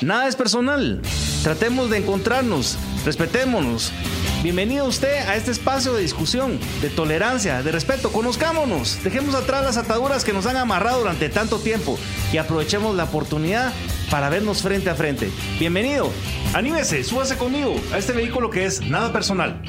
Nada es personal. Tratemos de encontrarnos, respetémonos. Bienvenido usted a este espacio de discusión, de tolerancia, de respeto. Conozcámonos, dejemos atrás las ataduras que nos han amarrado durante tanto tiempo y aprovechemos la oportunidad para vernos frente a frente. Bienvenido, anímese, súbase conmigo a este vehículo que es nada personal.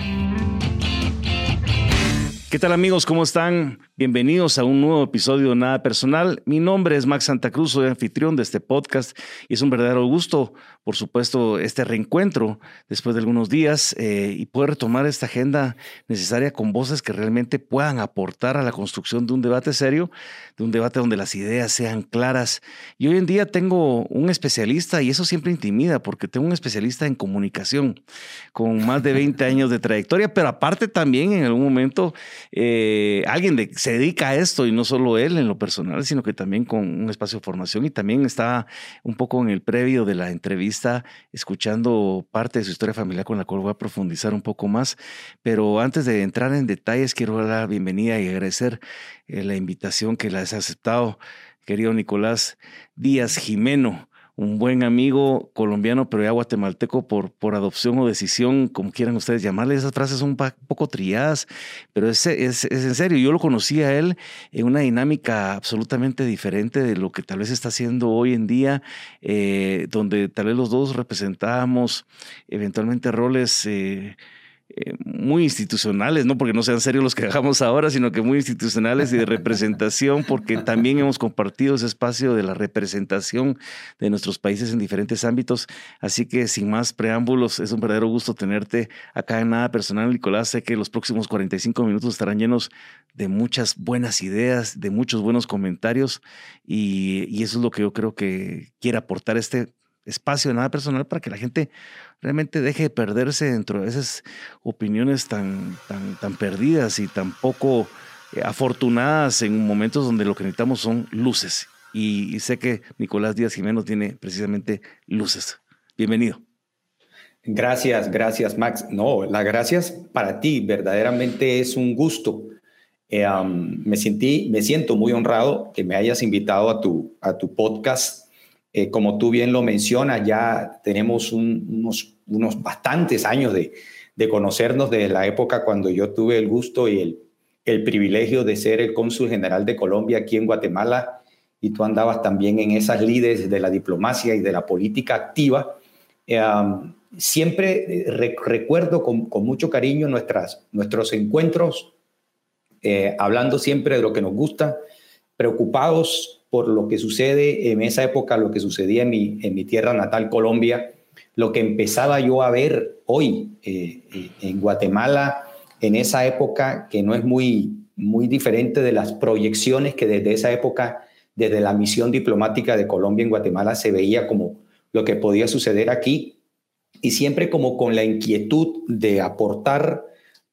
¿Qué tal amigos? ¿Cómo están? Bienvenidos a un nuevo episodio de Nada Personal. Mi nombre es Max Santa Cruz, soy anfitrión de este podcast y es un verdadero gusto, por supuesto, este reencuentro después de algunos días eh, y poder retomar esta agenda necesaria con voces que realmente puedan aportar a la construcción de un debate serio, de un debate donde las ideas sean claras. Y hoy en día tengo un especialista y eso siempre intimida porque tengo un especialista en comunicación con más de 20 años de trayectoria, pero aparte también en algún momento eh, alguien de se dedica a esto y no solo él en lo personal, sino que también con un espacio de formación y también está un poco en el previo de la entrevista escuchando parte de su historia familiar con la cual voy a profundizar un poco más. Pero antes de entrar en detalles, quiero dar la bienvenida y agradecer eh, la invitación que la has aceptado, querido Nicolás Díaz Jimeno un buen amigo colombiano, pero ya guatemalteco por, por adopción o decisión, como quieran ustedes llamarle. Esas frases son un poco triadas, pero es, es, en serio. Yo lo conocí a él en una dinámica absolutamente diferente de lo que tal vez está haciendo hoy en día, eh, donde tal vez los dos representábamos eventualmente roles. Eh, eh, muy institucionales, no porque no sean serios los que hagamos ahora, sino que muy institucionales y de representación, porque también hemos compartido ese espacio de la representación de nuestros países en diferentes ámbitos. Así que sin más preámbulos, es un verdadero gusto tenerte acá en Nada Personal, Nicolás. Sé que los próximos 45 minutos estarán llenos de muchas buenas ideas, de muchos buenos comentarios y, y eso es lo que yo creo que quiere aportar este espacio de Nada Personal para que la gente realmente deje de perderse dentro de esas opiniones tan, tan, perdidas y tan poco eh, afortunadas en momentos donde lo que necesitamos son luces. Y, sé que Nicolás Díaz Jiménez tiene precisamente luces. Bienvenido. Gracias, gracias Max. No, las gracias para ti. Verdaderamente es un gusto. Eh, me, sentí, me siento muy honrado que me hayas invitado a tu, a tu podcast eh, como tú bien lo mencionas, ya tenemos unos, unos bastantes años de, de, conocernos desde la época cuando yo tuve el gusto y el, el privilegio de ser el cónsul general de Colombia aquí en Guatemala y tú andabas también en esas lides de la diplomacia y de la política activa. Eh, siempre eh, recuerdo con, con, mucho cariño nuestras, nuestros encuentros, hablando siempre de lo que nos gusta, preocupados por lo que sucede en esa época, lo que sucedía en mi, en mi tierra natal, Colombia, lo que empezaba yo a ver hoy eh, eh, en Guatemala, en esa época que no es muy, muy diferente de las proyecciones que desde esa época, desde la misión diplomática de Colombia en Guatemala, se veía como lo que podía suceder aquí. Y siempre como con la inquietud de aportar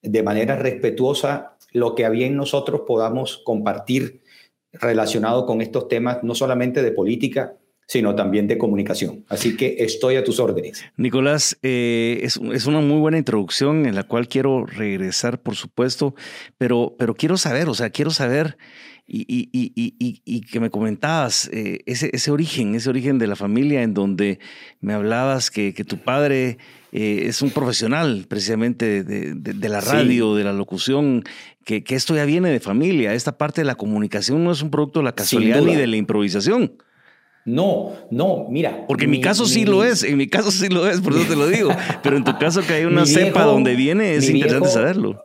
de manera respetuosa lo que había en nosotros podamos compartir relacionado con estos temas, no solamente de política, sino también de comunicación. Así que estoy a tus órdenes. Nicolás, eh, es, una muy buena introducción en la cual quiero regresar, por supuesto, pero, pero quiero saber, o sea, quiero saber y, y, que me comentabas eh, ese, ese origen, ese origen de la familia en donde me hablabas que, que tu padre eh, es un profesional precisamente de, la radio, de la locución, que, esto ya viene de familia. Esta parte de la comunicación no es un producto de la casualidad ni de la improvisación. No, no, mira. Porque en mi, caso sí lo es, en mi caso sí lo es, por eso te lo digo. Pero en tu caso que hay una cepa donde viene, es interesante saberlo.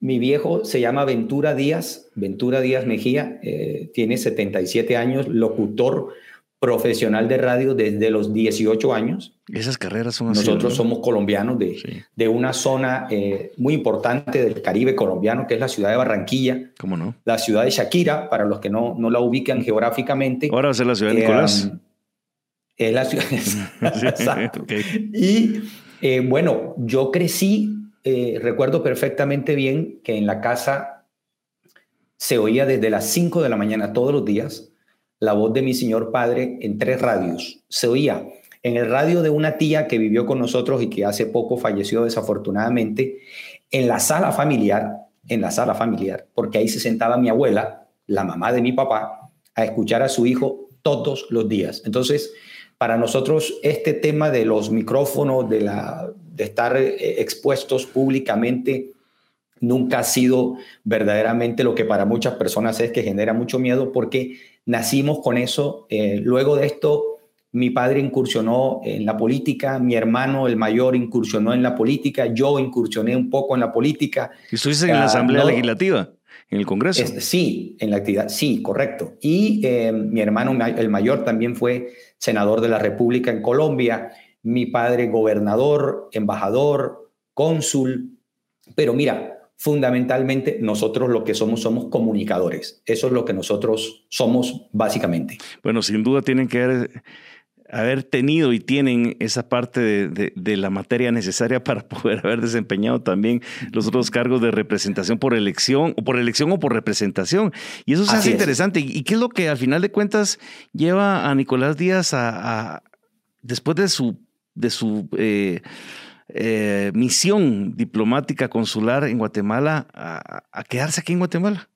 Mi viejo se llama Ventura Díaz, Ventura Díaz Mejía, eh, tiene 77 años, locutor profesional de radio desde los 18 años. Esas carreras son así. Nosotros somos colombianos de, de una zona eh, muy importante del Caribe colombiano, que es la ciudad de Barranquilla. ¿Cómo no? La ciudad de Shakira, para los que no, no la ubican geográficamente. Ahora va a ser la ciudad de Nicolás. Eh, es la ciudad. Exacto. Y eh, bueno, yo crecí, recuerdo perfectamente bien que en la casa se oía desde las 5 de la mañana todos los días la voz de mi señor padre en tres radios. Se oía en el radio de una tía que vivió con nosotros y que hace poco falleció desafortunadamente, en la sala familiar, en la sala familiar, porque ahí se sentaba mi abuela, la mamá de mi papá, a escuchar a su hijo todos los días. Entonces, para nosotros este tema de los micrófonos, de, la, de estar eh, expuestos públicamente, nunca ha sido verdaderamente lo que para muchas personas es que genera mucho miedo porque nacimos con eso. Eh, luego de esto, mi padre incursionó en la política, mi hermano, el mayor, incursionó en la política, yo incursioné un poco en la política. ¿Y estuviste en la Asamblea Legislativa? ¿En el Congreso? sí, en la actividad, sí, correcto. Y eh, mi hermano, el mayor, también fue senador de la República en Colombia, mi padre gobernador, embajador, cónsul. Pero mira, fundamentalmente nosotros lo que somos somos comunicadores. Eso es lo que nosotros somos básicamente. Bueno, sin duda tienen que haber tenido y tienen esa parte de, la materia necesaria para poder haber desempeñado también los otros cargos de representación por elección, o por elección o por representación. Y eso se hace interesante. ¿Y qué es lo que al final de cuentas lleva a Nicolás Díaz a, después de su, de su eh, eh, misión diplomática consular en Guatemala, a, a quedarse aquí en Guatemala?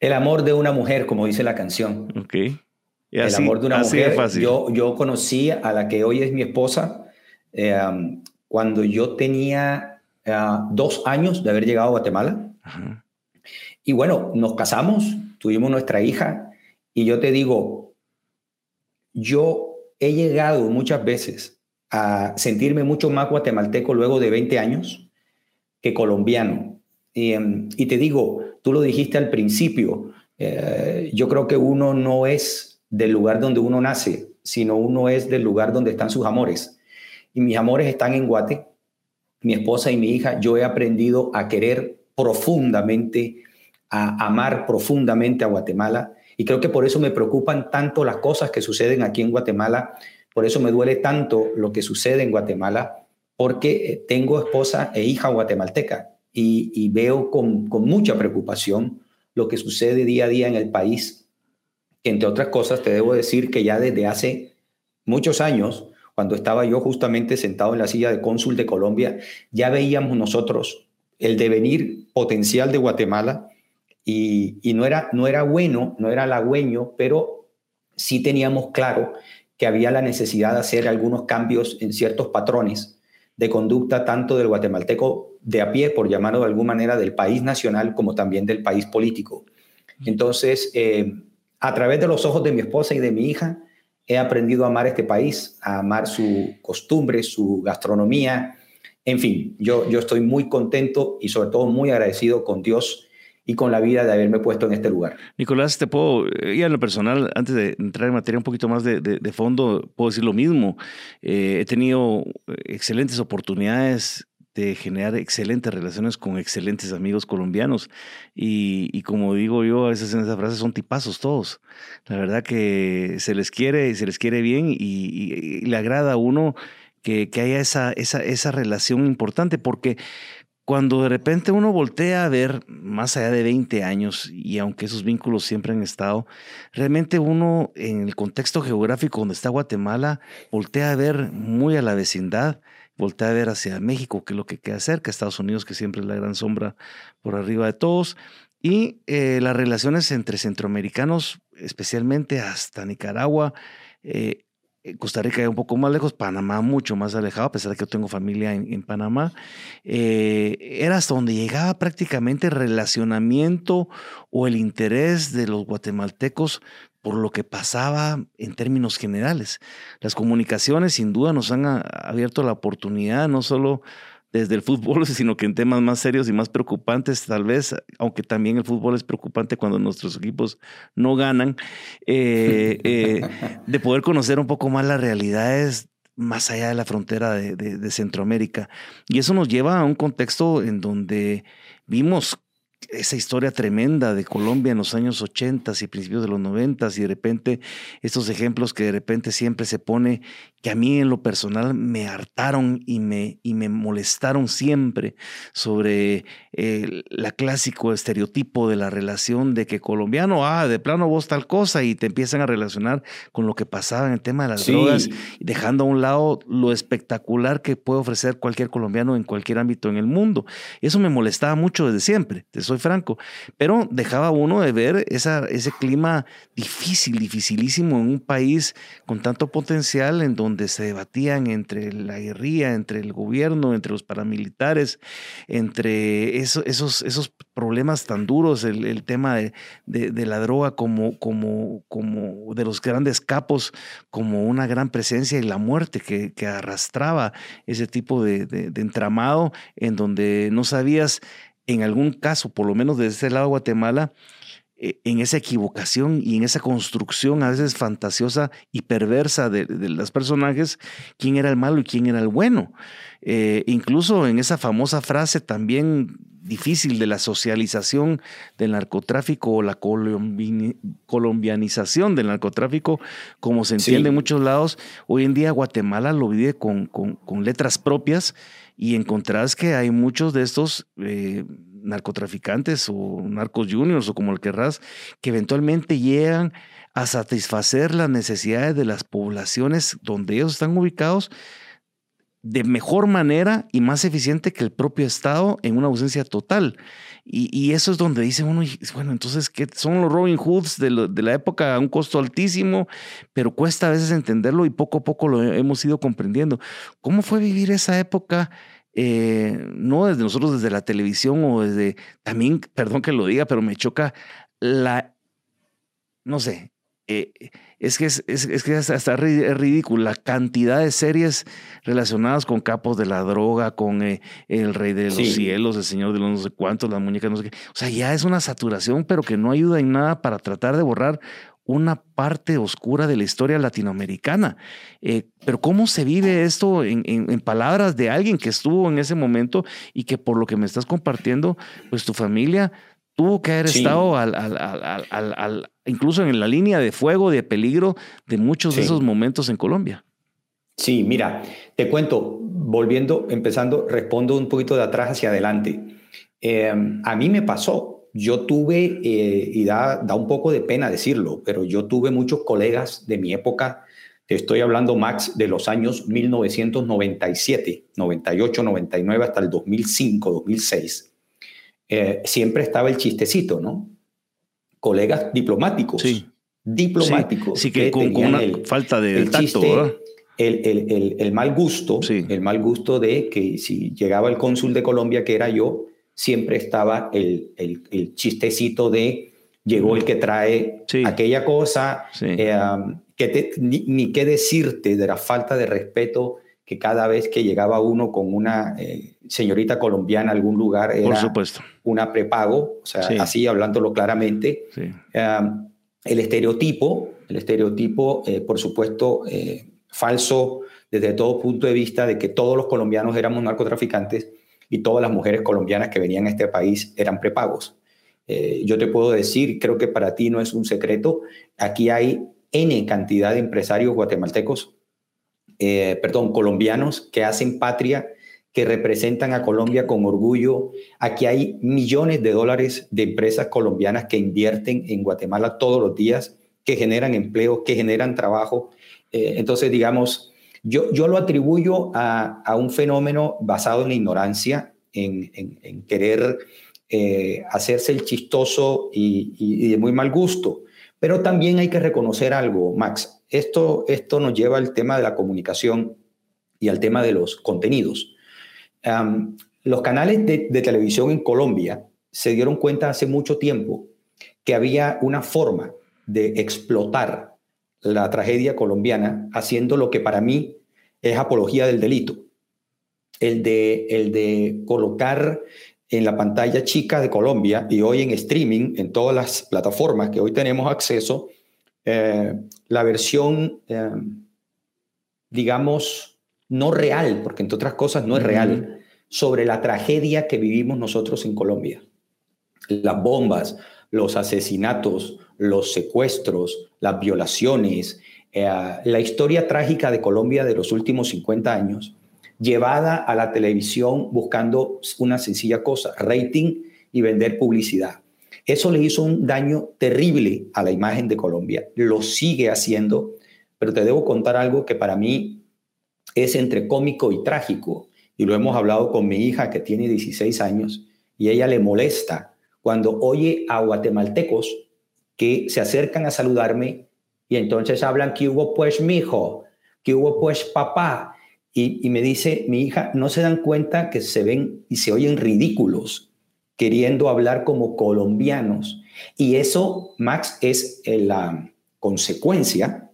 El amor de una mujer, como dice la canción. Ok el amor de una mujer. Yo, yo conocí a la que hoy es mi esposa eh, cuando yo tenía eh, dos años de haber llegado a Guatemala. Y bueno, nos casamos, tuvimos nuestra hija y yo te digo, yo he llegado muchas veces a sentirme mucho más guatemalteco luego de 20 años que colombiano. Y, em, y te digo, tú lo dijiste al principio, eh, yo creo que uno no es del lugar donde uno nace, sino uno es del lugar donde están sus amores. Y mis amores están en Guate, mi esposa y mi hija. Yo he aprendido a querer profundamente, a amar profundamente a Guatemala. Y creo que por eso me preocupan tanto las cosas que suceden aquí en Guatemala. Por eso me duele tanto lo que sucede en Guatemala, porque eh, tengo esposa e hija guatemalteca y, veo con, mucha preocupación lo que sucede día a día en el país entre otras cosas, te debo decir que ya desde hace muchos años, cuando estaba yo justamente sentado en la silla de cónsul de Colombia, ya veíamos nosotros el devenir potencial de Guatemala y, no, era, no era bueno, no era halagüeño, pero sí teníamos claro que había la necesidad de hacer algunos cambios en ciertos patrones de conducta, tanto del guatemalteco de a pie, por llamarlo de alguna manera, del país nacional, como también del país político. Entonces, eh, a través de los ojos de mi esposa y de mi hija, he aprendido a amar este país, a amar su costumbre, su gastronomía. En fin, yo, yo estoy muy contento y sobre todo muy agradecido con Dios y con la vida de haberme puesto en este lugar. Nicolás, te puedo, y en lo personal, antes de entrar en materia un poquito más de, de, fondo, puedo decir lo mismo. Eh, he tenido excelentes oportunidades de generar excelentes relaciones con excelentes amigos colombianos. Y, como digo yo a veces en esa frase, son tipazos todos. La verdad que se les quiere, se les quiere bien y, le agrada a uno que, haya esa, esa, esa relación importante, porque cuando de repente uno voltea a ver más allá de 20 años, y aunque esos vínculos siempre han estado, realmente uno en el contexto geográfico donde está Guatemala, voltea a ver muy a la vecindad voltea a ver hacia México, que es lo que queda cerca, Estados Unidos, que siempre es la gran sombra por arriba de todos, y eh, las relaciones entre centroamericanos, especialmente hasta Nicaragua, eh, Costa Rica un poco más lejos, Panamá mucho más alejado, a pesar de que yo tengo familia en, Panamá, eh, era hasta donde llegaba prácticamente el relacionamiento o el interés de los guatemaltecos por lo que pasaba en términos generales. Las comunicaciones sin duda nos han abierto la oportunidad, no solo desde el fútbol, sino que en temas más serios y más preocupantes, tal vez, aunque también el fútbol es preocupante cuando nuestros equipos no ganan, eh, eh, de poder conocer un poco más las realidades más allá de la frontera de, de Centroamérica. Y eso nos lleva a un contexto en donde vimos esa historia tremenda de Colombia en los años 80 y principios de los 90 y de repente estos ejemplos que de repente siempre se pone que a mí en lo personal me hartaron y me, y me molestaron siempre sobre el la clásico estereotipo de la relación de que colombiano, ah, de plano vos tal cosa y te empiezan a relacionar con lo que pasaba en el tema de las drogas, dejando a un lado lo espectacular que puede ofrecer cualquier colombiano en cualquier ámbito en el mundo. Eso me molestaba mucho desde siempre, soy franco, pero dejaba uno de ver ese clima difícil, dificilísimo en un país con tanto potencial en donde se debatían entre la guerrilla, entre el gobierno, entre los paramilitares, entre esos, esos problemas tan duros, el, tema de, la droga como, como, como de los grandes capos, como una gran presencia y la muerte que, que arrastraba ese tipo de, de entramado en donde no sabías en algún caso, por lo menos desde este lado de Guatemala, eh, en esa equivocación y en esa construcción a veces fantasiosa y perversa de, los personajes, quién era el malo y quién era el bueno. Eh, incluso en esa famosa frase también difícil de la socialización del narcotráfico o la colombianización del narcotráfico, como se entiende en muchos lados, hoy en día Guatemala lo vive con, con letras propias y encontrás que hay muchos de estos eh, narcotraficantes o narcos juniors o como el querrás, que eventualmente llegan a satisfacer las necesidades de las poblaciones donde ellos están ubicados de mejor manera y más eficiente que el propio Estado en una ausencia total. Y, eso es donde dice uno, bueno, entonces, ¿qué son los Robin Hoods de, de, la época a un costo altísimo? Pero cuesta a veces entenderlo y poco a poco lo hemos ido comprendiendo. ¿Cómo fue vivir esa época? Eh, no desde nosotros, desde la televisión o desde, también, perdón que lo diga, pero me choca la, no sé, eh, es que es, es, que hasta es ridículo la cantidad de series relacionadas con capos de la droga, con eh, el rey de los cielos, el señor de los no sé cuántos, las muñecas no sé qué. O sea, ya es una saturación, pero que no ayuda en nada para tratar de borrar una parte oscura de la historia latinoamericana. Eh, pero ¿cómo se vive esto en, en, palabras de alguien que estuvo en ese momento y que por lo que me estás compartiendo, pues tu familia tuvo que haber estado al, al, al, incluso en la línea de fuego, de peligro de muchos de esos momentos en Colombia. Sí, mira, te cuento, volviendo, empezando, respondo un poquito de atrás hacia adelante. Eh, a mí me pasó, yo tuve, eh, y da, da un poco de pena decirlo, pero yo tuve muchos colegas de mi época, te estoy hablando, Max, de los años 1997, 98, 99 hasta el 2005, 2006 eh, siempre estaba el chistecito, ¿no? Colegas diplomáticos. Sí. Diplomáticos. Sí, que, con, una falta de el tacto, el, mal gusto, el mal gusto de que si llegaba el cónsul de Colombia, que era yo, siempre estaba el, chistecito de llegó el que trae aquella cosa, eh, que ni, ni, qué decirte de la falta de respeto que cada vez que llegaba uno con una eh, señorita colombiana a algún lugar era Por supuesto. una prepago, o sea, así hablándolo claramente. el estereotipo, el estereotipo, eh, por supuesto, eh, falso desde todo punto de vista de que todos los colombianos éramos narcotraficantes y todas las mujeres colombianas que venían a este país eran prepagos. yo te puedo decir, creo que para ti no es un secreto, aquí hay N cantidad de empresarios guatemaltecos eh, perdón, colombianos que hacen patria, que representan a Colombia con orgullo. Aquí hay millones de dólares de empresas colombianas que invierten en Guatemala todos los días, que generan empleo, que generan trabajo. Eh, entonces, digamos, yo, yo lo atribuyo a, un fenómeno basado en la ignorancia, en, querer eh, hacerse el chistoso y de muy mal gusto. Pero también hay que reconocer algo, Max esto, esto nos lleva al tema de la comunicación y al tema de los contenidos. los canales de, televisión en Colombia se dieron cuenta hace mucho tiempo que había una forma de explotar la tragedia colombiana haciendo lo que para mí es apología del delito. El de, el de colocar en la pantalla chica de Colombia y hoy en streaming, en todas las plataformas que hoy tenemos acceso, eh, la versión, eh, digamos, no real, porque entre otras cosas no es real, sobre la tragedia que vivimos nosotros en Colombia. las bombas, los asesinatos, los secuestros, las violaciones, eh, la historia trágica de Colombia de los últimos 50 años, llevada a la televisión buscando una sencilla cosa, rating y vender publicidad. Eso le hizo un daño terrible a la imagen de Colombia. Lo sigue haciendo, pero te debo contar algo que para mí es entre cómico y trágico. Y lo hemos hablado con mi hija que tiene 16 años y ella le molesta cuando oye a guatemaltecos que se acercan a saludarme y entonces hablan que hubo pues mi hijo, que hubo pues papá. Y, y me dice mi hija, no se dan cuenta que se ven y se oyen ridículos queriendo hablar como colombianos. Y eso, Max, es eh, la consecuencia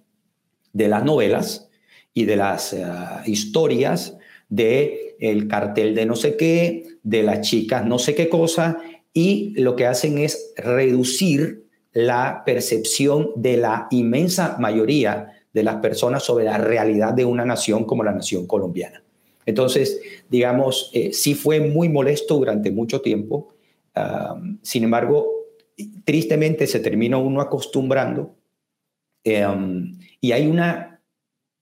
de las novelas y de las eh, historias de el cartel de no sé qué, de las chicas no sé qué cosa, y lo que hacen es reducir la percepción de la inmensa mayoría de las personas sobre la realidad de una nación como la nación colombiana. Entonces, digamos, eh, sí fue muy molesto durante mucho tiempo. Sin embargo, tristemente se termina uno acostumbrando em, y hay una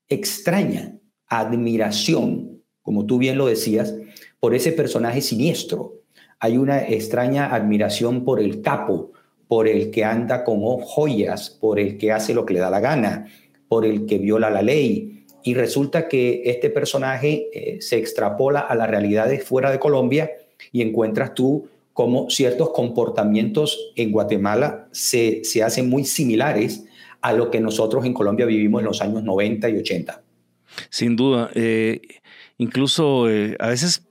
extraña admiración, como tú bien lo decías, por ese personaje siniestro. Hay una extraña admiración por el capo, por el que anda con joyas, por el que hace lo que le da la gana, por el que viola la ley, y resulta que este personaje eh, se extrapola a las realidades fuera de Colombia y encuentras tú cómo ciertos comportamientos en Guatemala se, se hacen muy similares a lo que nosotros en Colombia vivimos en los años 90 y 80. Sin duda. Eh, incluso eh, a veces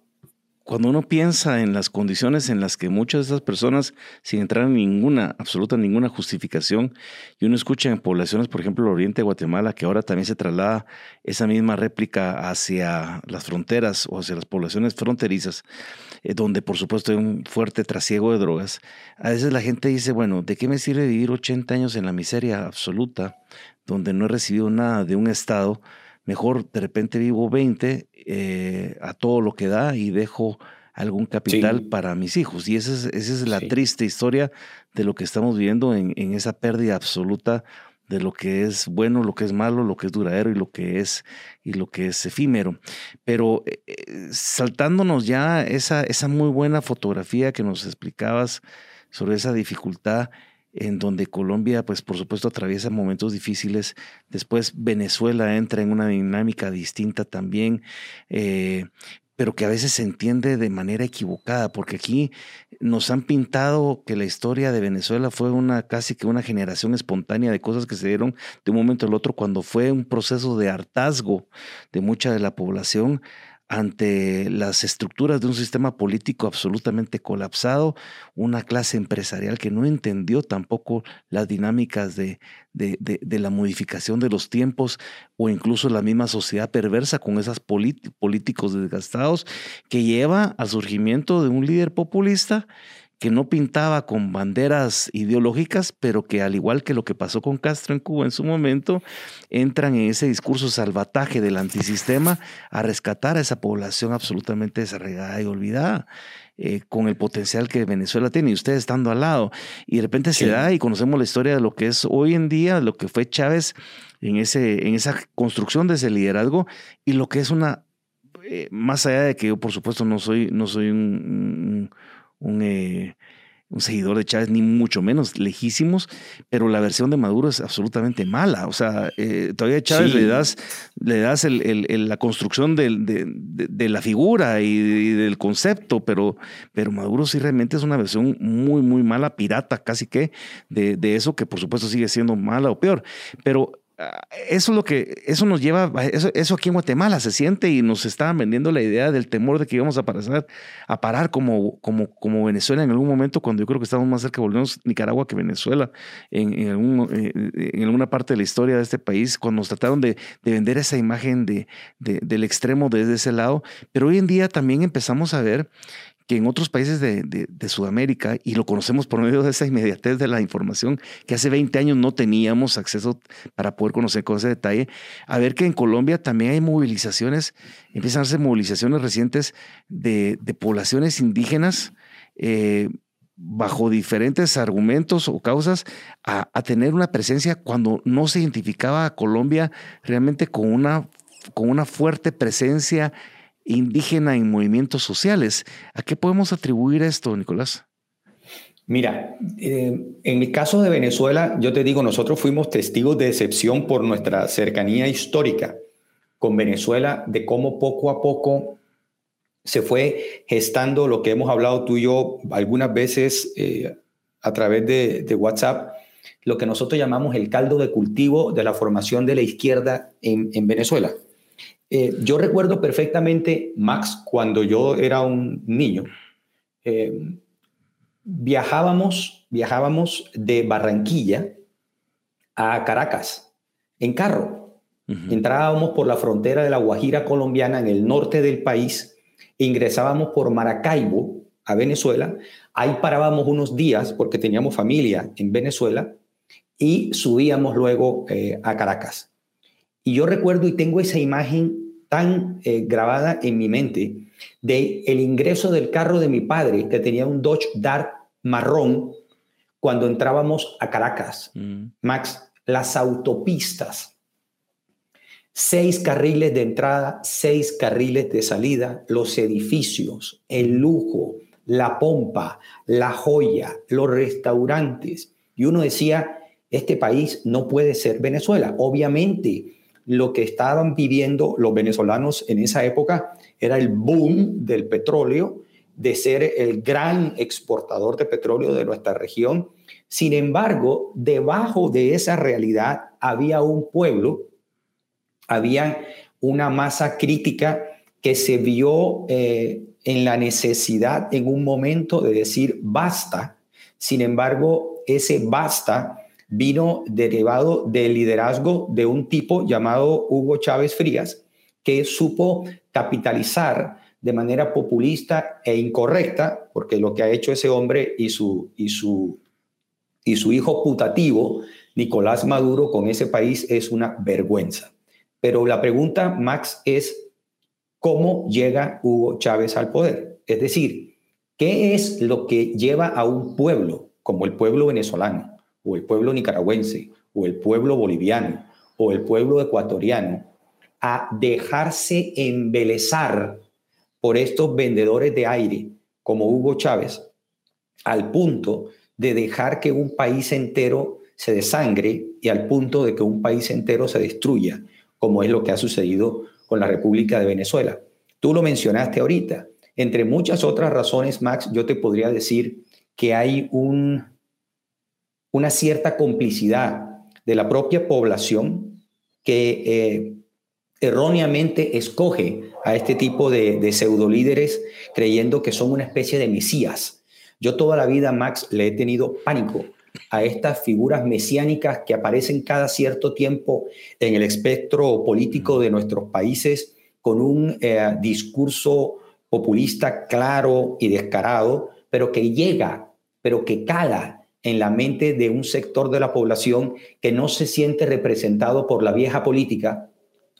cuando uno piensa en las condiciones en las que muchas de esas personas, sin entrar en ninguna, absoluta ninguna justificación, y uno escucha en poblaciones, por ejemplo, el oriente de Guatemala, que ahora también se traslada esa misma réplica hacia las fronteras o hacia las poblaciones fronterizas, eh, donde por supuesto hay un fuerte trasiego de drogas, a veces la gente dice, bueno, ¿de qué me sirve vivir 80 años en la miseria absoluta, donde no he recibido nada de un Estado? mejor de repente vivo 20 eh, a todo lo que da y dejo algún capital para mis hijos. Y esa es, esa es la triste historia de lo que estamos viviendo en, esa pérdida absoluta de lo que es bueno, lo que es malo, lo que es duradero y lo que es y lo que es efímero. Pero eh, eh, saltándonos ya esa, esa muy buena fotografía que nos explicabas sobre esa dificultad, en donde Colombia, pues por supuesto, atraviesa momentos difíciles. Después Venezuela entra en una dinámica distinta también, eh, pero que a veces se entiende de manera equivocada, porque aquí nos han pintado que la historia de Venezuela fue una casi que una generación espontánea de cosas que se dieron de un momento al otro, cuando fue un proceso de hartazgo de mucha de la población ante las estructuras de un sistema político absolutamente colapsado, una clase empresarial que no entendió tampoco las dinámicas de, de, la modificación de los tiempos o incluso la misma sociedad perversa con esos políticos desgastados que lleva al surgimiento de un líder populista que no pintaba con banderas ideológicas, pero que al igual que lo que pasó con Castro en Cuba en su momento, entran en ese discurso salvataje del antisistema a rescatar a esa población absolutamente desarraigada y olvidada. Eh, con el potencial que Venezuela tiene y ustedes estando al lado. Y de repente se da y conocemos la historia de lo que es hoy en día, lo que fue Chávez en, ese, en esa construcción de ese liderazgo y lo que es una, eh, más allá de que yo por supuesto no soy, no soy un eh, un, seguidor de Chávez, ni mucho menos lejísimos, pero la versión de Maduro es absolutamente mala. O sea, eh, todavía a Chávez le das, le das la construcción de, la figura y, del concepto, pero, pero Maduro sí realmente es una versión muy, muy mala, pirata casi que, de, eso que por supuesto sigue siendo mala o peor. Pero eso es lo que, eso nos lleva, eso, eso aquí en Guatemala se siente y nos estaban vendiendo la idea del temor de que íbamos a parar, a parar como, como, como Venezuela en algún momento, cuando yo creo que estamos más cerca, volvemos Nicaragua que Venezuela, en, en, algún, eh, en, alguna parte de la historia de este país, cuando nos trataron de, de vender esa imagen de, de, del extremo desde ese lado, pero hoy en día también empezamos a ver que en otros países de, Sudamérica, y lo conocemos por medio de esa inmediatez de la información, que hace 20 años no teníamos acceso para poder conocer con ese detalle, a ver que en Colombia también hay movilizaciones, empiezan a hacer movilizaciones recientes de, poblaciones indígenas. Eh, bajo diferentes argumentos o causas a, tener una presencia cuando no se identificaba a Colombia realmente con una, con una fuerte presencia indígena en movimientos sociales. ¿A qué podemos atribuir esto, Nicolás? Mira, eh, en el caso de Venezuela, yo te digo, nosotros fuimos testigos de excepción por nuestra cercanía histórica con Venezuela, de cómo poco a poco se fue gestando lo que hemos hablado tú y yo algunas veces eh, a través de, WhatsApp, lo que nosotros llamamos el caldo de cultivo de la formación de la izquierda en, Venezuela. Eh, yo recuerdo perfectamente, Max, cuando yo era un niño, eh, viajábamos, viajábamos de Barranquilla a Caracas en carro. Entrábamos por la frontera de la Guajira colombiana en el norte del país ingresábamos por Maracaibo a Venezuela, ahí parábamos unos días porque teníamos familia en Venezuela y subíamos luego eh, a Caracas. Y yo recuerdo y tengo esa imagen tan eh, grabada en mi mente de el ingreso del carro de mi padre que tenía un Dodge Dart marrón cuando entrábamos a Caracas. Mm. Max, las autopistas Seis carriles de entrada, seis carriles de salida, los edificios, el lujo, la pompa, la joya, los restaurantes. Y uno decía, este país no puede ser Venezuela. Obviamente, lo que estaban viviendo los venezolanos en esa época era el boom del petróleo, de ser el gran exportador de petróleo de nuestra región. Sin embargo, debajo de esa realidad había un pueblo había una masa crítica que se vio eh, en la necesidad en un momento de decir basta. Sin embargo, ese basta vino derivado del liderazgo de un tipo llamado Hugo Chávez Frías, que supo capitalizar de manera populista e incorrecta, porque lo que ha hecho ese hombre y su, y su, y su hijo putativo, Nicolás Maduro, con ese país es una vergüenza. Pero la pregunta, Max, es cómo llega Hugo Chávez al poder. Es decir, ¿qué es lo que lleva a un pueblo como el pueblo venezolano, o el pueblo nicaragüense, o el pueblo boliviano, o el pueblo ecuatoriano, a dejarse embelezar por estos vendedores de aire como Hugo Chávez, al punto de dejar que un país entero se desangre y al punto de que un país entero se destruya? como es lo que ha sucedido con la República de Venezuela. Tú lo mencionaste ahorita. Entre muchas otras razones, Max, yo te podría decir que hay un, una cierta complicidad de la propia población que eh, erróneamente escoge a este tipo de, de pseudolíderes creyendo que son una especie de mesías. Yo toda la vida, Max, le he tenido pánico a estas figuras mesiánicas que aparecen cada cierto tiempo en el espectro político de nuestros países con un eh, discurso populista claro y descarado, pero que llega, pero que cala en la mente de un sector de la población que no se siente representado por la vieja política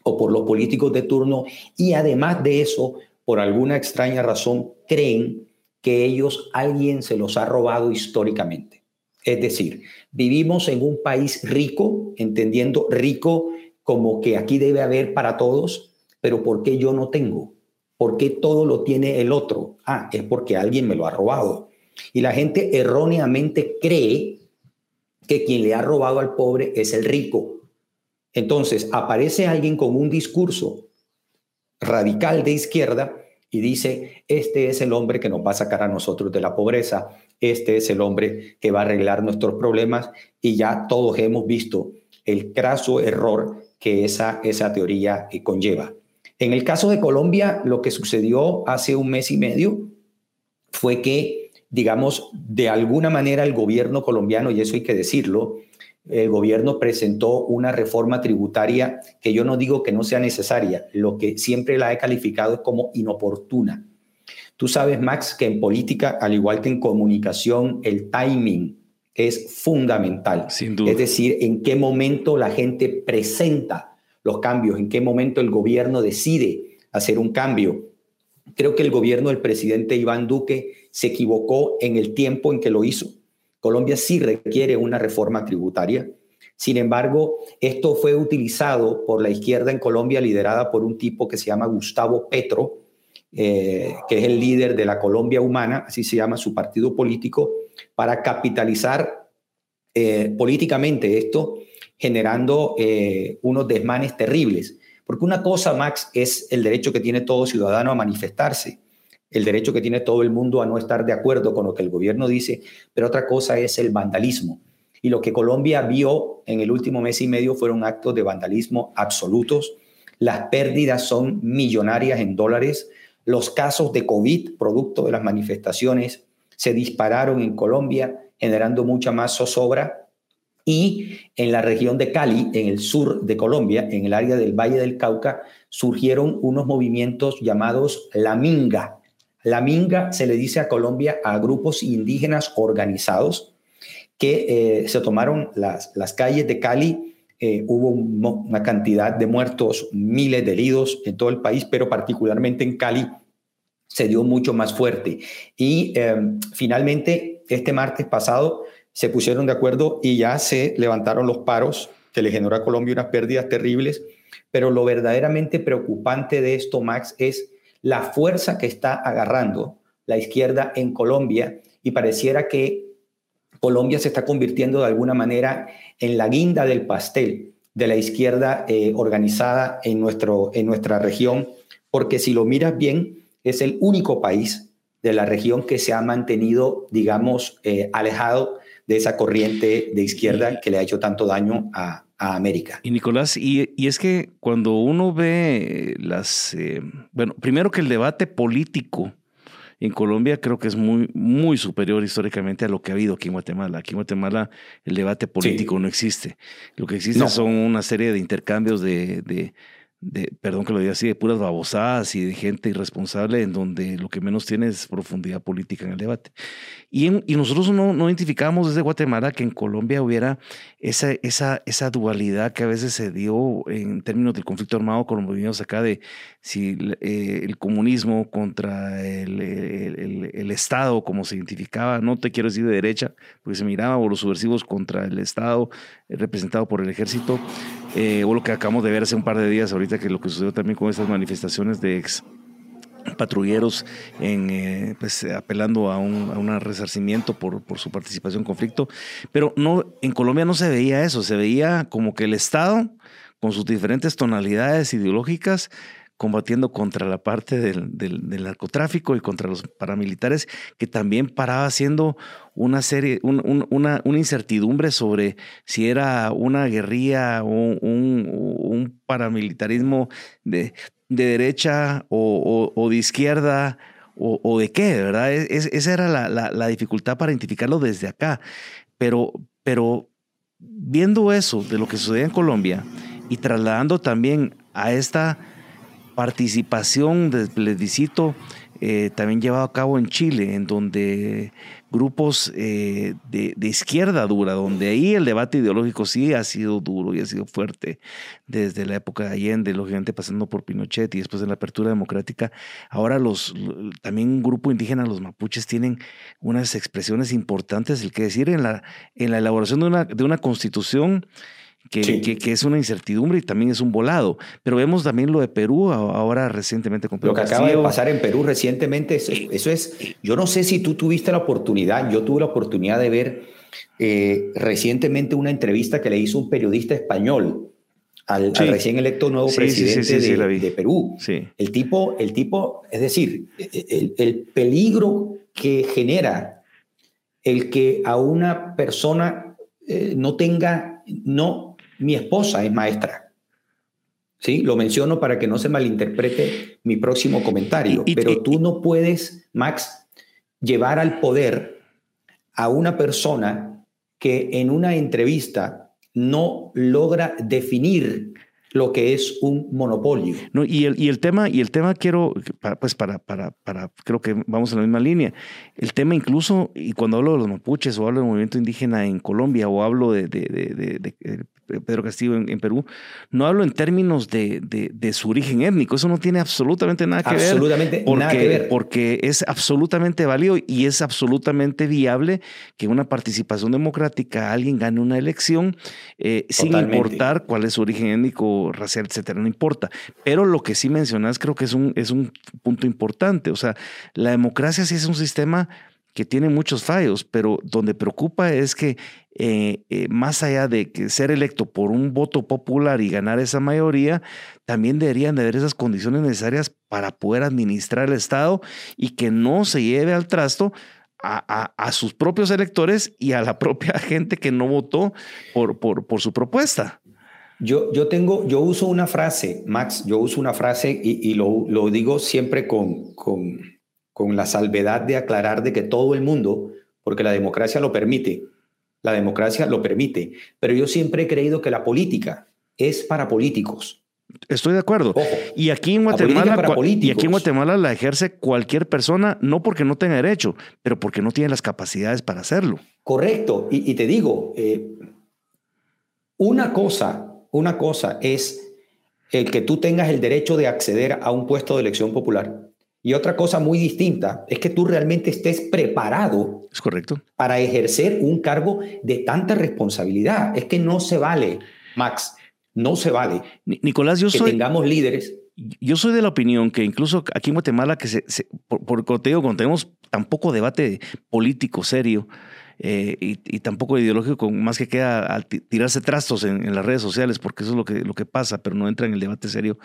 o por los políticos de turno y además de eso, por alguna extraña razón, creen que ellos alguien se los ha robado históricamente. Es decir, vivimos en un país rico, entendiendo rico como que aquí debe haber para todos, pero ¿por qué yo no tengo? ¿Por qué todo lo tiene el otro? Ah, es porque alguien me lo ha robado. Y la gente erróneamente cree que quien le ha robado al pobre es el rico. Entonces, aparece alguien con un discurso radical de izquierda y dice, este es el hombre que nos va a sacar a nosotros de la pobreza, este es el hombre que va a arreglar nuestros problemas y ya todos hemos visto el craso error que esa, esa teoría eh, conlleva. En el caso de Colombia, lo que sucedió hace un mes y medio fue que, digamos, de alguna manera el gobierno colombiano, y eso hay que decirlo, el gobierno presentó una reforma tributaria que yo no digo que no sea necesaria, lo que siempre la he calificado es como inoportuna. Tú sabes, Max, que en política, al igual que en comunicación, el timing es fundamental. Sin duda. Es decir, en qué momento la gente presenta los cambios, en qué momento el gobierno decide hacer un cambio. Creo que el gobierno del presidente Iván Duque se equivocó en el tiempo en que lo hizo. Colombia sí requiere una reforma tributaria. Sin embargo, esto fue utilizado por la izquierda en Colombia, liderada por un tipo que se llama Gustavo Petro, eh, que es el líder de la Colombia Humana, así se llama su partido político, para capitalizar eh, políticamente esto, generando eh, unos desmanes terribles. Porque una cosa, Max, es el derecho que tiene todo ciudadano a manifestarse, el derecho que tiene todo el mundo a no estar de acuerdo con lo que el gobierno dice, pero otra cosa es el vandalismo. Y lo que Colombia vio en el último mes y medio fueron actos de vandalismo absolutos. Las pérdidas son millonarias en dólares. Los casos de COVID, producto de las manifestaciones, se dispararon en Colombia, generando mucha más zozobra. Y en la región de Cali, en el sur de Colombia, en el área del Valle del Cauca, surgieron unos movimientos llamados La Minga. La Minga se le dice a Colombia a grupos indígenas organizados que eh, se tomaron las, las calles de Cali. Eh, hubo una cantidad de muertos, miles de heridos en todo el país, pero particularmente en Cali se dio mucho más fuerte. Y em, finalmente, este martes pasado, se pusieron de acuerdo y ya se levantaron los paros que le generó a Colombia unas pérdidas terribles. Pero lo verdaderamente preocupante de esto, Max, es la fuerza que está agarrando la izquierda en Colombia y pareciera que Colombia se está convirtiendo de alguna manera en la guinda del pastel de la izquierda eh, organizada en, nuestro, en nuestra región, porque si lo miras bien, es el único país de la región que se ha mantenido, digamos, eh, alejado de esa corriente de izquierda que le ha hecho tanto daño a, América. Y Nicolás, y, es que cuando uno ve las, eh, bueno, primero que el debate político en Colombia creo que es muy, muy superior históricamente a lo que ha habido aquí en Guatemala. Aquí en Guatemala el debate político no existe. Lo que existe son una serie de intercambios de, de, de, perdón que lo diga así, de puras babosadas y de gente irresponsable en donde lo que menos tiene es profundidad política en el debate. Y, nosotros no, no, identificamos desde Guatemala que en Colombia hubiera esa, esa, esa dualidad que a veces se dio en términos del conflicto armado con los movimientos acá de si eh, el comunismo contra el, el, el, Estado, como se identificaba, no te quiero decir de derecha, porque se miraba, o los subversivos contra el Estado eh, representado por el ejército, eh, o lo que acabamos de ver hace un par de días ahorita, que lo que sucedió también con estas manifestaciones de ex patrulleros en, eh, pues, apelando a un, a un resarcimiento por, por, su participación en conflicto. Pero no, en Colombia no se veía eso, se veía como que el Estado, con sus diferentes tonalidades ideológicas, combatiendo contra la parte del, del, narcotráfico y contra los paramilitares, que también paraba haciendo una serie, una, una, incertidumbre sobre si era una guerrilla o un, paramilitarismo de, de derecha o, de izquierda o, de qué, ¿verdad? esa era la, dificultad para identificarlo desde acá. Pero, pero viendo eso de lo que sucede en Colombia y trasladando también a esta participación del plebiscito eh, también llevado a cabo en Chile, en donde grupos eh, de, izquierda dura, donde ahí el debate ideológico sí ha sido duro y ha sido fuerte desde la época de Allende, lógicamente pasando por Pinochet y después de la apertura democrática. Ahora los también un grupo indígena, los mapuches, tienen unas expresiones importantes, el que decir en la, en la elaboración de una, de una constitución que, que, es una incertidumbre y también es un volado. Pero vemos también lo de Perú ahora recientemente con Lo que acaba de pasar en Perú recientemente, eso, es, yo no sé si tú tuviste la oportunidad, yo tuve la oportunidad de ver eh, recientemente una entrevista que le hizo un periodista español al, recién electo nuevo presidente de, de, Perú. El, tipo, el tipo, es decir, el, el peligro que genera el que a una persona eh, no tenga, no mi esposa es maestra. ¿Sí? Lo menciono para que no se malinterprete mi próximo comentario. pero tú no puedes, Max, llevar al poder a una persona que en una entrevista no logra definir lo que es un monopolio. No, y, el, y el tema, y el tema quiero, pues para, para, para, creo que vamos en la misma línea. El tema incluso, y cuando hablo de los mapuches o hablo del movimiento indígena en Colombia o hablo de, de, de, de Pedro Castillo en, Perú, no hablo en términos de, de, su origen étnico, eso no tiene absolutamente nada que ver. Absolutamente nada que ver. Porque es absolutamente válido y es absolutamente viable que una participación democrática alguien gane una elección eh, sin importar cuál es su origen étnico, racial, etcétera, no importa. Pero lo que sí mencionas creo que es un, es un punto importante. O sea, la democracia sí es un sistema que tiene muchos fallos, pero donde preocupa es que eh, eh, más allá de que ser electo por un voto popular y ganar esa mayoría, también deberían de haber esas condiciones necesarias para poder administrar el Estado y que no se lleve al trasto a, sus propios electores y a la propia gente que no votó por, su propuesta. Yo, tengo, yo uso una frase, Max, yo uso una frase y, lo, digo siempre con, con con la salvedad de aclarar de que todo el mundo, porque la democracia lo permite, la democracia lo permite, pero yo siempre he creído que la política es para políticos. Estoy de acuerdo. y aquí en Guatemala, y aquí en Guatemala la ejerce cualquier persona, no porque no tenga derecho, pero porque no tiene las capacidades para hacerlo. Correcto. Y, te digo, eh, una cosa, una cosa es el que tú tengas el derecho de acceder a un puesto de elección popular. Y otra cosa muy distinta es que tú realmente estés preparado es correcto. para ejercer un cargo de tanta responsabilidad. Es que no se vale, Max, no se vale. Nicolás, yo que soy... tengamos líderes. Yo soy de la opinión que incluso aquí en Guatemala, que se, por, por, cuando tenemos tan poco debate político serio, eh, y, tampoco ideológico, más que queda al tirarse trastos en, las redes sociales, porque eso es lo que, lo que pasa, pero no entra en el debate serio.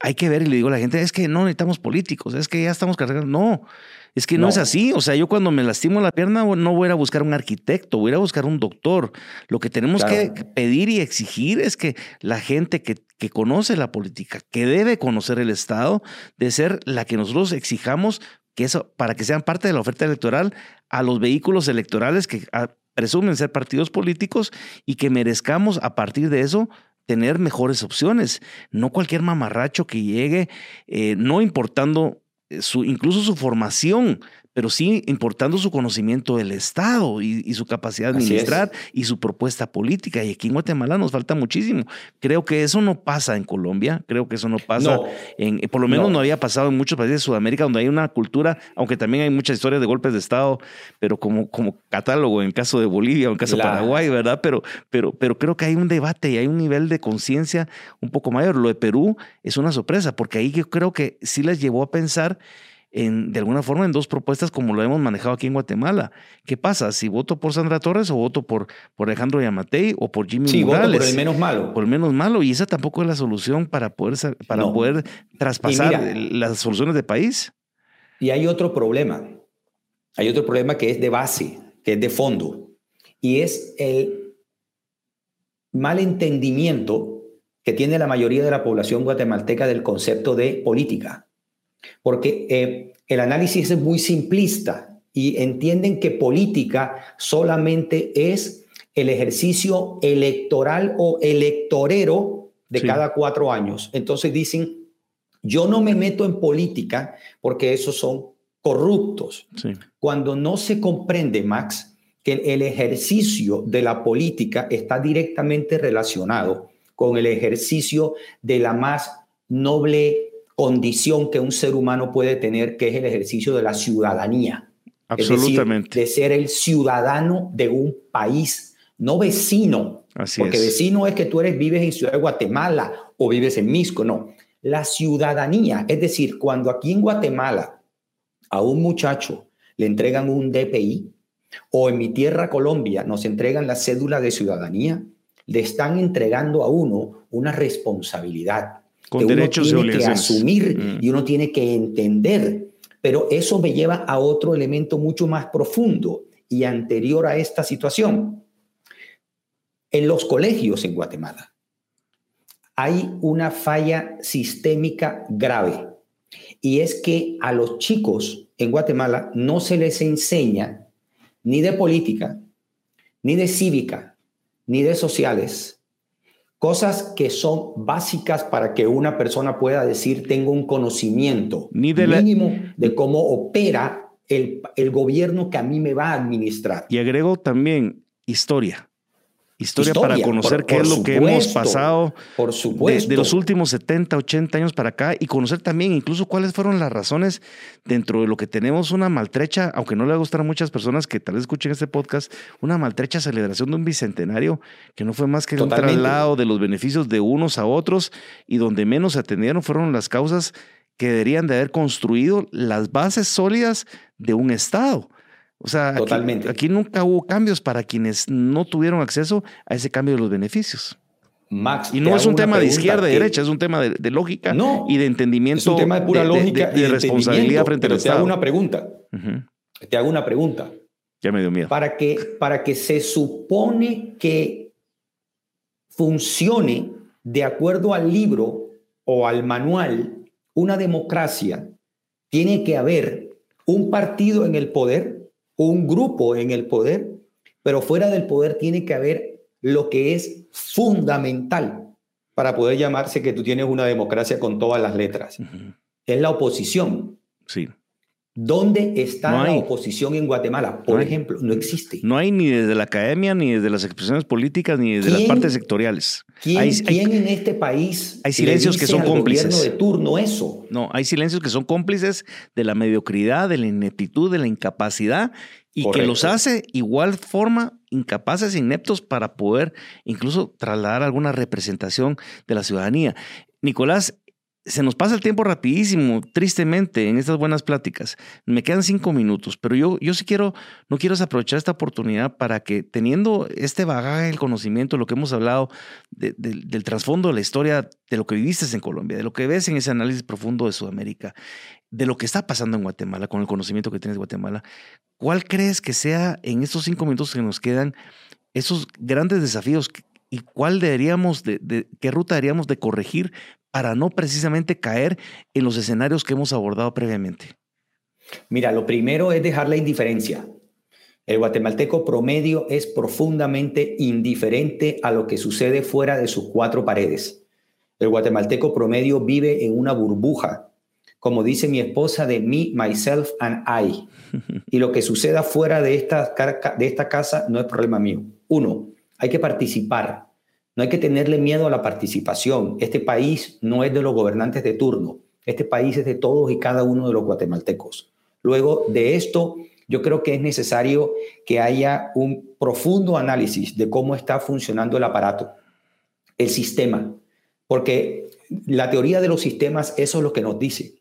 Hay que ver, y le digo a la gente, es que no necesitamos políticos, es que ya estamos cargando. No, es que no, es así. O sea, yo cuando me lastimo la pierna no voy a ir a buscar un arquitecto, voy a ir a buscar un doctor. Lo que tenemos que pedir y exigir es que la gente que, que conoce la política, que debe conocer el Estado, de ser la que nosotros exijamos que eso, para que sean parte de la oferta electoral a los vehículos electorales que ah, presumen ser partidos políticos y que merezcamos a partir de eso tener mejores opciones. No cualquier mamarracho que llegue, eh, no importando su, incluso su formación, pero sí importando su conocimiento del Estado y, su capacidad de administrar y su propuesta política. Y aquí en Guatemala nos falta muchísimo. Creo que eso no pasa en Colombia, creo que eso no pasa en, por lo menos no. había pasado en muchos países de Sudamérica donde hay una cultura, aunque también hay muchas historias de golpes de Estado, pero como, como catálogo en caso de Bolivia o en caso de Paraguay, ¿verdad? Pero, pero, pero creo que hay un debate y hay un nivel de conciencia un poco mayor. Lo de Perú es una sorpresa, porque ahí yo creo que sí les llevó a pensar de alguna forma en dos propuestas como lo hemos manejado aquí en Guatemala. ¿Qué pasa? Si voto por Sandra Torres o voto por, por Alejandro Yamatei o por Jimmy sí, Morales. por el menos malo. Por el menos malo. Y esa tampoco es la solución para poder, para poder traspasar las soluciones de país. Y hay otro problema. Hay otro problema que es de base, que es de fondo. Y es el mal entendimiento que tiene la mayoría de la población guatemalteca del concepto de política porque eh, el análisis es muy simplista y entienden que política solamente es el ejercicio electoral o electorero de cada cuatro años. Entonces dicen, yo no me meto en política porque esos son corruptos. Cuando no se comprende, Max, que el ejercicio de la política está directamente relacionado con el ejercicio de la más noble condición que un ser humano puede tener, que es el ejercicio de la ciudadanía. Absolutamente. de ser el ciudadano de un país, no vecino. Así porque vecino es que tú eres, vives en Ciudad de Guatemala o vives en Misco, no. La ciudadanía, es decir, cuando aquí en Guatemala a un muchacho le entregan un DPI o en mi tierra Colombia nos entregan la cédula de ciudadanía, le están entregando a uno una responsabilidad con derechos uno tiene que asumir mm. y uno tiene que entender. Pero eso me lleva a otro elemento mucho más profundo y anterior a esta situación. En los colegios en Guatemala hay una falla sistémica grave y es que a los chicos en Guatemala no se les enseña ni de política, ni de cívica, ni de sociales, Cosas que son básicas para que una persona pueda decir tengo un conocimiento mínimo de cómo opera el, el gobierno que a mí me va a administrar. Y agrego también historia. Historia, para conocer qué es lo que hemos pasado por supuesto. De, los últimos 70, 80 años para acá y conocer también incluso cuáles fueron las razones dentro de lo que tenemos una maltrecha, aunque no le va a gustar a muchas personas que tal vez escuchen este podcast, una maltrecha celebración de un bicentenario que no fue más que un traslado de los beneficios de unos a otros y donde menos se atendieron fueron las causas que deberían de haber construido las bases sólidas de un Estado. O sea, Aquí, nunca hubo cambios para quienes no tuvieron acceso a ese cambio de los beneficios. Max, y no es un tema de izquierda y derecha, es un tema de, lógica y de entendimiento. Es un tema de pura lógica y de responsabilidad frente al Estado. Te hago una pregunta. Te hago una pregunta. Ya me dio miedo. Para que, para que se supone que funcione de acuerdo al libro o al manual una democracia, tiene que haber un partido en el poder un grupo en el poder, pero fuera del poder tiene que haber lo que es fundamental para poder llamarse que tú tienes una democracia con todas las letras. Es la oposición. Sí. ¿Dónde está la oposición en Guatemala? Por ejemplo, no existe. No hay ni desde la academia, ni desde las expresiones políticas, ni desde las partes sectoriales. ¿Quién, en este país hay silencios que son cómplices? de turno eso? No, hay silencios que son cómplices de la mediocridad, de la ineptitud, de la incapacidad y que los hace igual forma incapaces, ineptos para poder incluso trasladar alguna representación de la ciudadanía. Nicolás, se nos pasa el tiempo rapidísimo, tristemente, en estas buenas pláticas. Me quedan cinco minutos, pero yo, yo sí quiero, no quiero aprovechar esta oportunidad para que teniendo este bagaje, el conocimiento, lo que hemos hablado del trasfondo de la historia, de lo que viviste en Colombia, de lo que ves en ese análisis profundo de Sudamérica, de lo que está pasando en Guatemala, con el conocimiento que tienes de Guatemala, ¿cuál crees que sea en estos cinco minutos que nos quedan esos grandes desafíos y cuál deberíamos de, qué ruta deberíamos de corregir para no precisamente caer en los escenarios que hemos abordado previamente? Mira, lo primero es dejar la indiferencia. El guatemalteco promedio es profundamente indiferente a lo que sucede fuera de sus cuatro paredes. El guatemalteco promedio vive en una burbuja, como dice mi esposa, de me, myself and I. Y lo que suceda fuera de esta, de esta casa no es problema mío. Uno, hay que participar. No hay que tenerle miedo a la participación. Este país no es de los gobernantes de turno. Este país es de todos y cada uno de los guatemaltecos. Luego de esto, yo creo que es necesario que haya un profundo análisis de cómo está funcionando el aparato, el sistema, porque la teoría de los sistemas, eso es lo que nos dice,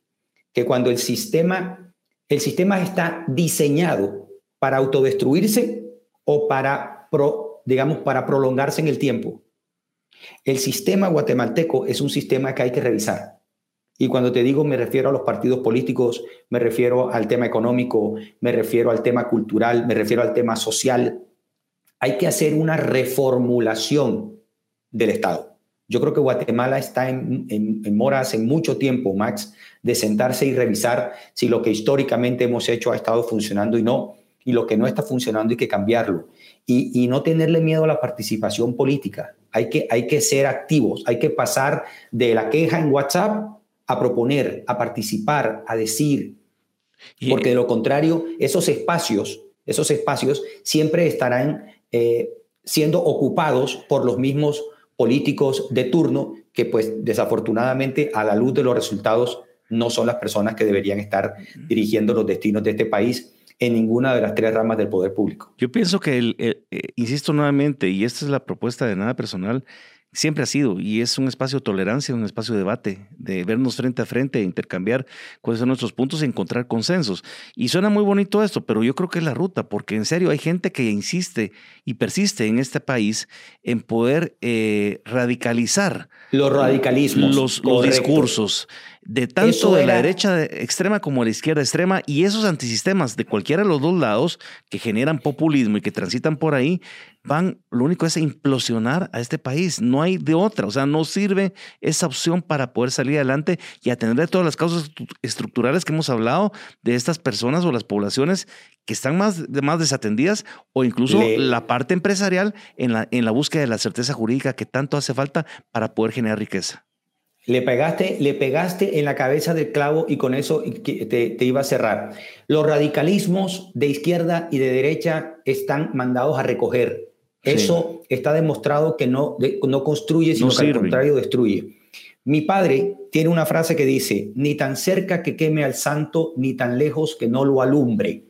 que cuando el sistema, el sistema está diseñado para autodestruirse o para, digamos, para prolongarse en el tiempo. El sistema guatemalteco es un sistema que hay que revisar. Y cuando te digo me refiero a los partidos políticos, me refiero al tema económico, me refiero al tema cultural, me refiero al tema social. Hay que hacer una reformulación del Estado. Yo creo que Guatemala está en, en, mora hace mucho tiempo, Max, de sentarse y revisar si lo que históricamente hemos hecho ha estado funcionando y no, y lo que no está funcionando hay que cambiarlo. Y, y no tenerle miedo a la participación política. Hay que, hay que ser activos, hay que pasar de la queja en WhatsApp a proponer, a participar, a decir, porque de lo contrario, esos espacios, esos espacios siempre estarán eh, siendo ocupados por los mismos políticos de turno que pues desafortunadamente a la luz de los resultados no son las personas que deberían estar dirigiendo los destinos de este país en ninguna de las tres ramas del poder público. Yo pienso que, el, eh, insisto nuevamente, y esta es la propuesta de nada personal, siempre ha sido y es un espacio de tolerancia, un espacio de debate, de vernos frente a frente, intercambiar cuáles son nuestros puntos y encontrar consensos. Y suena muy bonito esto, pero yo creo que es la ruta, porque en serio hay gente que insiste y persiste en este país en poder eh, radicalizar los radicalismos, los, los discursos, de tanto de la derecha extrema como de la izquierda extrema y esos antisistemas de cualquiera de los dos lados que generan populismo y que transitan por ahí, van, lo único es implosionar a este país. No hay de otra, o sea, no sirve esa opción para poder salir adelante y atender todas las causas estructurales que hemos hablado de estas personas o las poblaciones que están más, más desatendidas o incluso la parte empresarial en la, en la búsqueda de la certeza jurídica que tanto hace falta para poder generar riqueza. Le pegaste, le pegaste en la cabeza del clavo y con eso te, te, iba a cerrar. Los radicalismos de izquierda y de derecha están mandados a recoger. Eso está demostrado que no, no construye, sino que al contrario destruye. Mi padre tiene una frase que dice, ni tan cerca que queme al santo, ni tan lejos que no lo alumbre.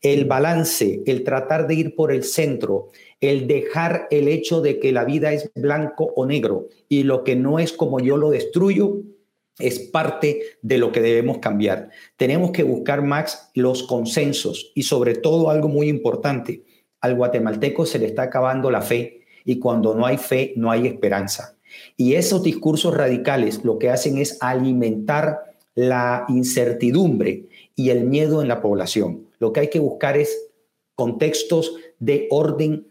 El balance, el tratar de ir por el centro, el dejar el hecho de que la vida es blanco o negro y lo que no es como yo lo destruyo, es parte de lo que debemos cambiar. Tenemos que buscar, Max, los consensos y sobre todo algo muy importante, al guatemalteco se le está acabando la fe y cuando no hay fe no hay esperanza. Y esos discursos radicales lo que hacen es alimentar la incertidumbre y el miedo en la población. Lo que hay que buscar es contextos de orden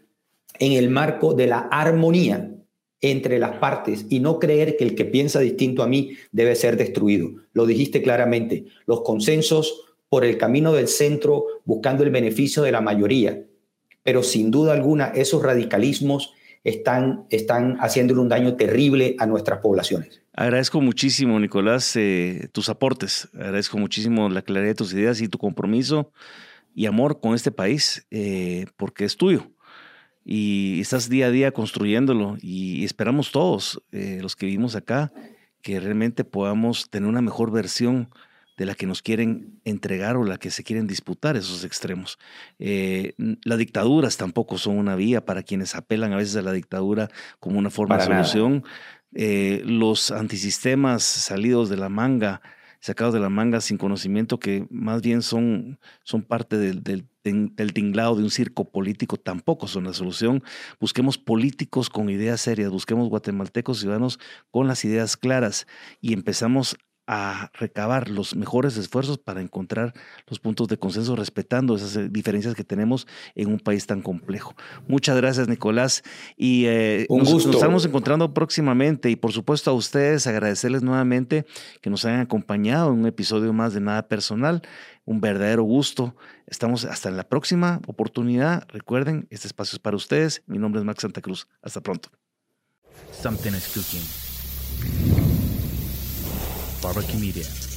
en el marco de la armonía entre las partes y no creer que el que piensa distinto a mí debe ser destruido. Lo dijiste claramente, los consensos por el camino del centro buscando el beneficio de la mayoría, pero sin duda alguna esos radicalismos están, están haciéndole un daño terrible a nuestras poblaciones. Agradezco muchísimo, Nicolás, eh, tus aportes. Agradezco muchísimo la claridad de tus ideas y tu compromiso y amor con este país, eh, porque es tuyo. Y estás día a día construyéndolo y esperamos todos, eh, los que vivimos acá, que realmente podamos tener una mejor versión de la que nos quieren entregar o la que se quieren disputar esos extremos. Eh, las dictaduras tampoco son una vía para quienes apelan a veces a la dictadura como una forma de solución. Eh, los antisistemas salidos de la manga, sacados de la manga sin conocimiento, que más bien son, son parte del, del, del tinglado de un circo político, tampoco son la solución. Busquemos políticos con ideas serias, busquemos guatemaltecos ciudadanos con las ideas claras y empezamos a recabar los mejores esfuerzos para encontrar los puntos de consenso respetando esas eh, diferencias que tenemos en un país tan complejo. Muchas gracias, Nicolás. Y eh, un nos, gusto. nos, estamos encontrando próximamente y por supuesto a ustedes agradecerles nuevamente que nos hayan acompañado en un episodio más de Nada Personal. Un verdadero gusto. Estamos hasta la próxima oportunidad. Recuerden, este espacio es para ustedes. Mi nombre es Max Santa Cruz. Hasta pronto. Something is cooking. Barbecue Media.